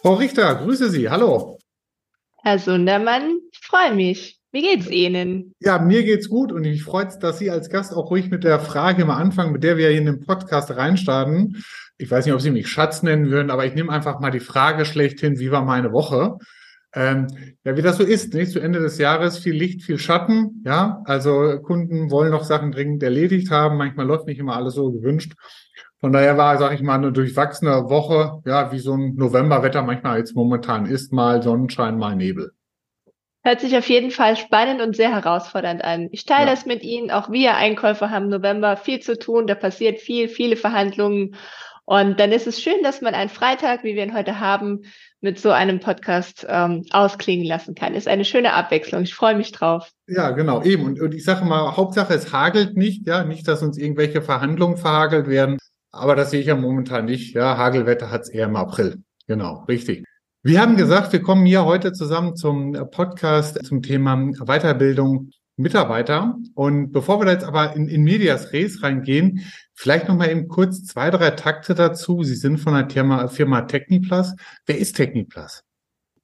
Frau Richter, grüße Sie. Hallo. Herr Sundermann, ich freue mich. Wie geht's Ihnen? Ja, mir geht's gut und ich freue mich, dass Sie als Gast auch ruhig mit der Frage mal anfangen, mit der wir hier in den Podcast reinstarten. Ich weiß nicht, ob Sie mich Schatz nennen würden, aber ich nehme einfach mal die Frage schlechthin, wie war meine Woche? Ähm, ja, wie das so ist, nicht? Zu Ende des Jahres viel Licht, viel Schatten, ja. Also Kunden wollen noch Sachen dringend erledigt haben. Manchmal läuft nicht immer alles so gewünscht. Von daher war, sage ich mal, eine durchwachsene Woche, ja, wie so ein Novemberwetter manchmal jetzt momentan ist, mal Sonnenschein, mal Nebel. Hört sich auf jeden Fall spannend und sehr herausfordernd an. Ich teile ja. das mit Ihnen. Auch wir Einkäufer haben im November viel zu tun. Da passiert viel, viele Verhandlungen. Und dann ist es schön, dass man einen Freitag, wie wir ihn heute haben, mit so einem Podcast ähm, ausklingen lassen kann. Ist eine schöne Abwechslung. Ich freue mich drauf. Ja, genau, eben. Und, und ich sage mal, Hauptsache es hagelt nicht, ja, nicht, dass uns irgendwelche Verhandlungen verhagelt werden. Aber das sehe ich ja momentan nicht. Ja, Hagelwetter hat es eher im April. Genau, richtig. Wir haben gesagt, wir kommen hier heute zusammen zum Podcast zum Thema Weiterbildung Mitarbeiter. Und bevor wir da jetzt aber in, in Medias Res reingehen, vielleicht noch mal eben kurz zwei, drei Takte dazu. Sie sind von der Firma, Firma Techniplus. Wer ist Techniplus?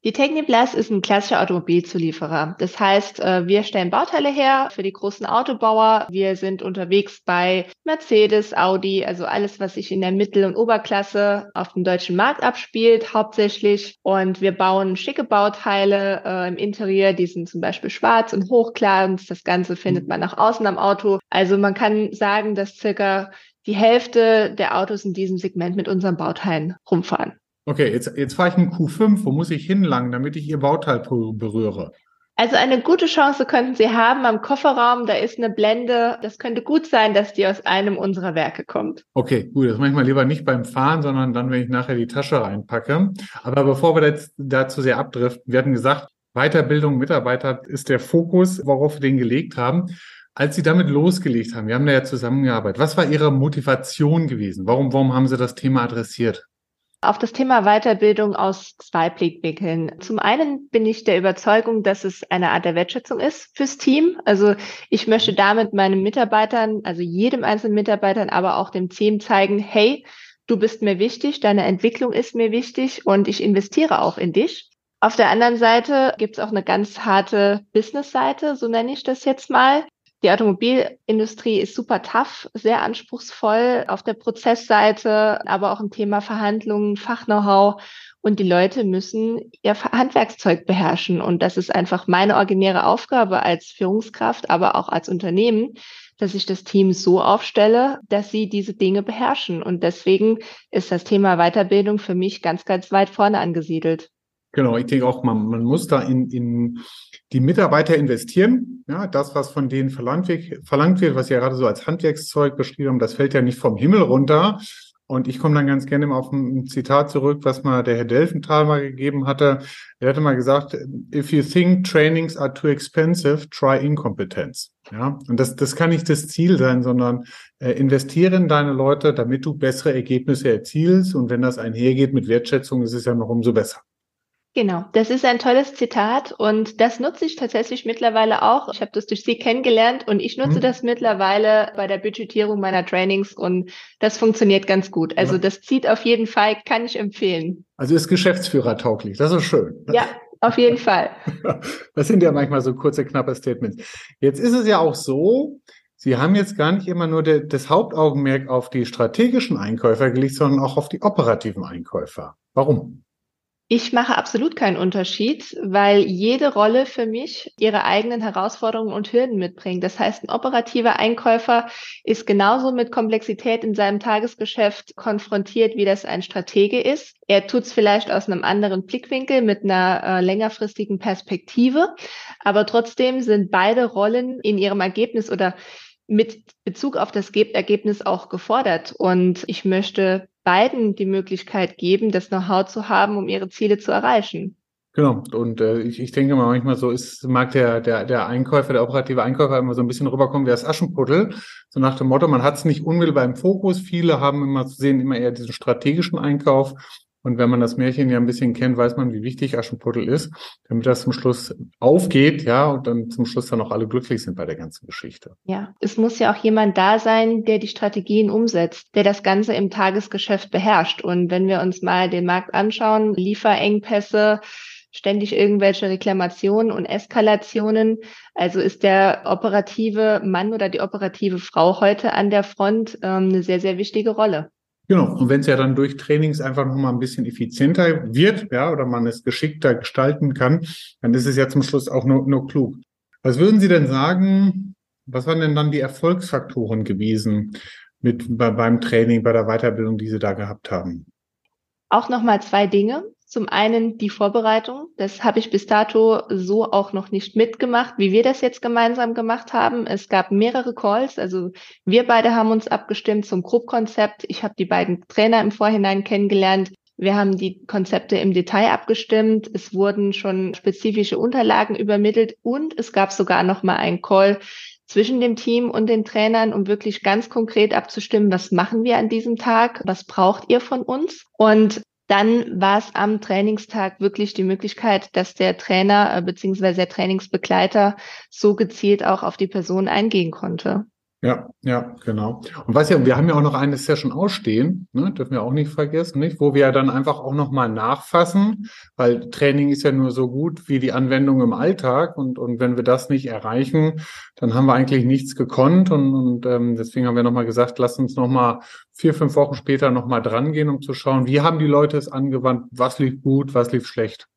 Die Techniplus ist ein klassischer Automobilzulieferer. Das heißt, äh, wir stellen Bauteile her für die großen Autobauer. Wir sind unterwegs bei Mercedes, Audi, also alles, was sich in der Mittel- und Oberklasse auf dem deutschen Markt abspielt, hauptsächlich. Und wir bauen schicke Bauteile äh, im Interieur. Die sind zum Beispiel schwarz und hochglanz. Das Ganze findet man nach außen am Auto. Also man kann sagen, dass circa die Hälfte der Autos in diesem Segment mit unseren Bauteilen rumfahren. Okay, jetzt, jetzt fahre ich einen Q5. Wo muss ich hinlangen, damit ich Ihr Bauteil berühre? Also eine gute Chance könnten Sie haben am Kofferraum. Da ist eine Blende. Das könnte gut sein, dass die aus einem unserer Werke kommt. Okay, gut. Das mache ich mal lieber nicht beim Fahren, sondern dann, wenn ich nachher die Tasche reinpacke. Aber bevor wir jetzt dazu sehr abdriften, wir hatten gesagt, Weiterbildung Mitarbeiter ist der Fokus, worauf wir den gelegt haben. Als Sie damit losgelegt haben, wir haben da ja zusammengearbeitet. Was war Ihre Motivation gewesen? Warum, warum haben Sie das Thema adressiert? Auf das Thema Weiterbildung aus zwei Blickwinkeln. Zum einen bin ich der Überzeugung, dass es eine Art der Wertschätzung ist fürs Team. Also ich möchte damit meinen Mitarbeitern, also jedem einzelnen Mitarbeitern, aber auch dem Team zeigen, hey, du bist mir wichtig, deine Entwicklung ist mir wichtig und ich investiere auch in dich. Auf der anderen Seite gibt es auch eine ganz harte Business-Seite, so nenne ich das jetzt mal. Die Automobilindustrie ist super tough, sehr anspruchsvoll auf der Prozessseite, aber auch im Thema Verhandlungen, Fachknow-how. Und die Leute müssen ihr Handwerkszeug beherrschen. Und das ist einfach meine originäre Aufgabe als Führungskraft, aber auch als Unternehmen, dass ich das Team so aufstelle, dass sie diese Dinge beherrschen. Und deswegen ist das Thema Weiterbildung für mich ganz, ganz weit vorne angesiedelt. Genau, ich denke auch, man, man muss da in, in die Mitarbeiter investieren. Ja, das, was von denen verlangt wird, verlangt wird, was Sie ja gerade so als Handwerkszeug beschrieben haben, das fällt ja nicht vom Himmel runter. Und ich komme dann ganz gerne auf ein Zitat zurück, was mal der Herr Delfenthal mal gegeben hatte. Er hatte mal gesagt, if you think trainings are too expensive, try incompetence. Ja, und das, das kann nicht das Ziel sein, sondern äh, investiere in deine Leute, damit du bessere Ergebnisse erzielst. Und wenn das einhergeht mit Wertschätzung, ist es ja noch umso besser. Genau, das ist ein tolles Zitat und das nutze ich tatsächlich mittlerweile auch. Ich habe das durch Sie kennengelernt und ich nutze mhm. das mittlerweile bei der Budgetierung meiner Trainings und das funktioniert ganz gut. Also ja. das zieht auf jeden Fall, kann ich empfehlen. Also ist Geschäftsführer tauglich, das ist schön. Ja, auf jeden Fall. Das sind ja manchmal so kurze, knappe Statements. Jetzt ist es ja auch so, Sie haben jetzt gar nicht immer nur de, das Hauptaugenmerk auf die strategischen Einkäufer gelegt, sondern auch auf die operativen Einkäufer. Warum? Ich mache absolut keinen Unterschied, weil jede Rolle für mich ihre eigenen Herausforderungen und Hürden mitbringt. Das heißt, ein operativer Einkäufer ist genauso mit Komplexität in seinem Tagesgeschäft konfrontiert, wie das ein Stratege ist. Er tut es vielleicht aus einem anderen Blickwinkel mit einer äh, längerfristigen Perspektive, aber trotzdem sind beide Rollen in ihrem Ergebnis oder mit Bezug auf das Ergebnis auch gefordert. Und ich möchte beiden die Möglichkeit geben, das Know-how zu haben, um ihre Ziele zu erreichen. Genau. Und äh, ich, ich denke mal manchmal so ist, mag der, der, der Einkäufer, der operative Einkäufer immer so ein bisschen rüberkommen wie das Aschenputtel. So nach dem Motto, man hat es nicht unmittelbar im Fokus. Viele haben immer zu sehen, immer eher diesen strategischen Einkauf. Und wenn man das Märchen ja ein bisschen kennt, weiß man, wie wichtig Aschenputtel ist, damit das zum Schluss aufgeht, ja, und dann zum Schluss dann auch alle glücklich sind bei der ganzen Geschichte. Ja, es muss ja auch jemand da sein, der die Strategien umsetzt, der das Ganze im Tagesgeschäft beherrscht. Und wenn wir uns mal den Markt anschauen, Lieferengpässe, ständig irgendwelche Reklamationen und Eskalationen. Also ist der operative Mann oder die operative Frau heute an der Front ähm, eine sehr, sehr wichtige Rolle. Genau. Und wenn es ja dann durch Trainings einfach nochmal ein bisschen effizienter wird, ja, oder man es geschickter gestalten kann, dann ist es ja zum Schluss auch nur, nur klug. Was würden Sie denn sagen, was waren denn dann die Erfolgsfaktoren gewesen mit bei, beim Training, bei der Weiterbildung, die Sie da gehabt haben? Auch nochmal zwei Dinge. Zum einen die Vorbereitung. Das habe ich bis dato so auch noch nicht mitgemacht, wie wir das jetzt gemeinsam gemacht haben. Es gab mehrere Calls. Also wir beide haben uns abgestimmt zum Grobkonzept. Ich habe die beiden Trainer im Vorhinein kennengelernt. Wir haben die Konzepte im Detail abgestimmt. Es wurden schon spezifische Unterlagen übermittelt und es gab sogar noch mal einen Call zwischen dem Team und den Trainern, um wirklich ganz konkret abzustimmen, was machen wir an diesem Tag, was braucht ihr von uns? Und dann war es am Trainingstag wirklich die Möglichkeit, dass der Trainer äh, bzw. der Trainingsbegleiter so gezielt auch auf die Person eingehen konnte. Ja, ja, genau. Und was ja, wir haben ja auch noch eine Session ausstehen, ne, dürfen wir auch nicht vergessen, nicht, wo wir ja dann einfach auch nochmal nachfassen, weil Training ist ja nur so gut wie die Anwendung im Alltag und, und wenn wir das nicht erreichen, dann haben wir eigentlich nichts gekonnt und, und ähm, deswegen haben wir nochmal gesagt, lass uns nochmal vier, fünf Wochen später nochmal dran gehen, um zu schauen, wie haben die Leute es angewandt, was lief gut, was lief schlecht.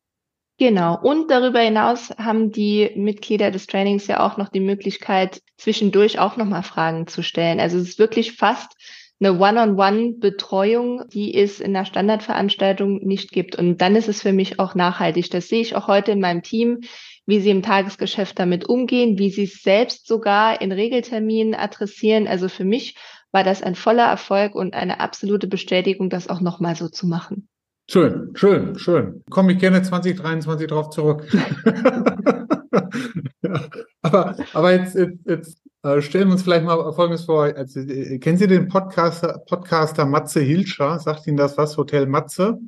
Genau. Und darüber hinaus haben die Mitglieder des Trainings ja auch noch die Möglichkeit, zwischendurch auch nochmal Fragen zu stellen. Also es ist wirklich fast eine One-on-One-Betreuung, die es in der Standardveranstaltung nicht gibt. Und dann ist es für mich auch nachhaltig. Das sehe ich auch heute in meinem Team, wie sie im Tagesgeschäft damit umgehen, wie sie es selbst sogar in Regelterminen adressieren. Also für mich war das ein voller Erfolg und eine absolute Bestätigung, das auch nochmal so zu machen. Schön, schön, schön. Komme ich gerne 2023 drauf zurück. ja, aber, aber jetzt, jetzt, jetzt äh, stellen wir uns vielleicht mal Folgendes vor. Also, äh, kennen Sie den Podcaster, Podcaster Matze Hilscher? Sagt Ihnen das was, Hotel Matze?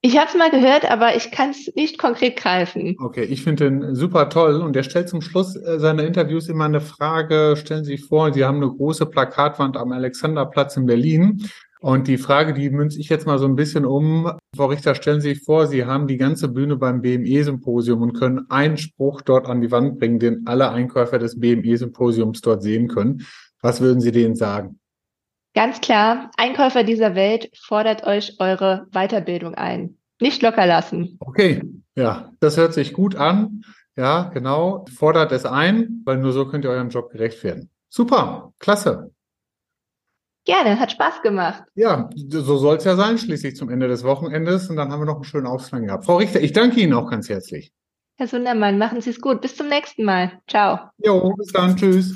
Ich habe es mal gehört, aber ich kann es nicht konkret greifen. Okay, ich finde den super toll und der stellt zum Schluss äh, seiner Interviews immer eine Frage. Stellen Sie sich vor, Sie haben eine große Plakatwand am Alexanderplatz in Berlin und die Frage, die münze ich jetzt mal so ein bisschen um. Frau Richter, stellen Sie sich vor, Sie haben die ganze Bühne beim BME-Symposium und können einen Spruch dort an die Wand bringen, den alle Einkäufer des BME-Symposiums dort sehen können. Was würden Sie denen sagen? Ganz klar, Einkäufer dieser Welt fordert euch eure Weiterbildung ein. Nicht locker lassen. Okay, ja, das hört sich gut an. Ja, genau. Fordert es ein, weil nur so könnt ihr eurem Job gerecht werden. Super, klasse. Gerne, hat Spaß gemacht. Ja, so soll es ja sein, schließlich zum Ende des Wochenendes. Und dann haben wir noch einen schönen Ausgang gehabt. Frau Richter, ich danke Ihnen auch ganz herzlich. Herr Sundermann, machen Sie es gut. Bis zum nächsten Mal. Ciao. Jo, bis dann. Tschüss.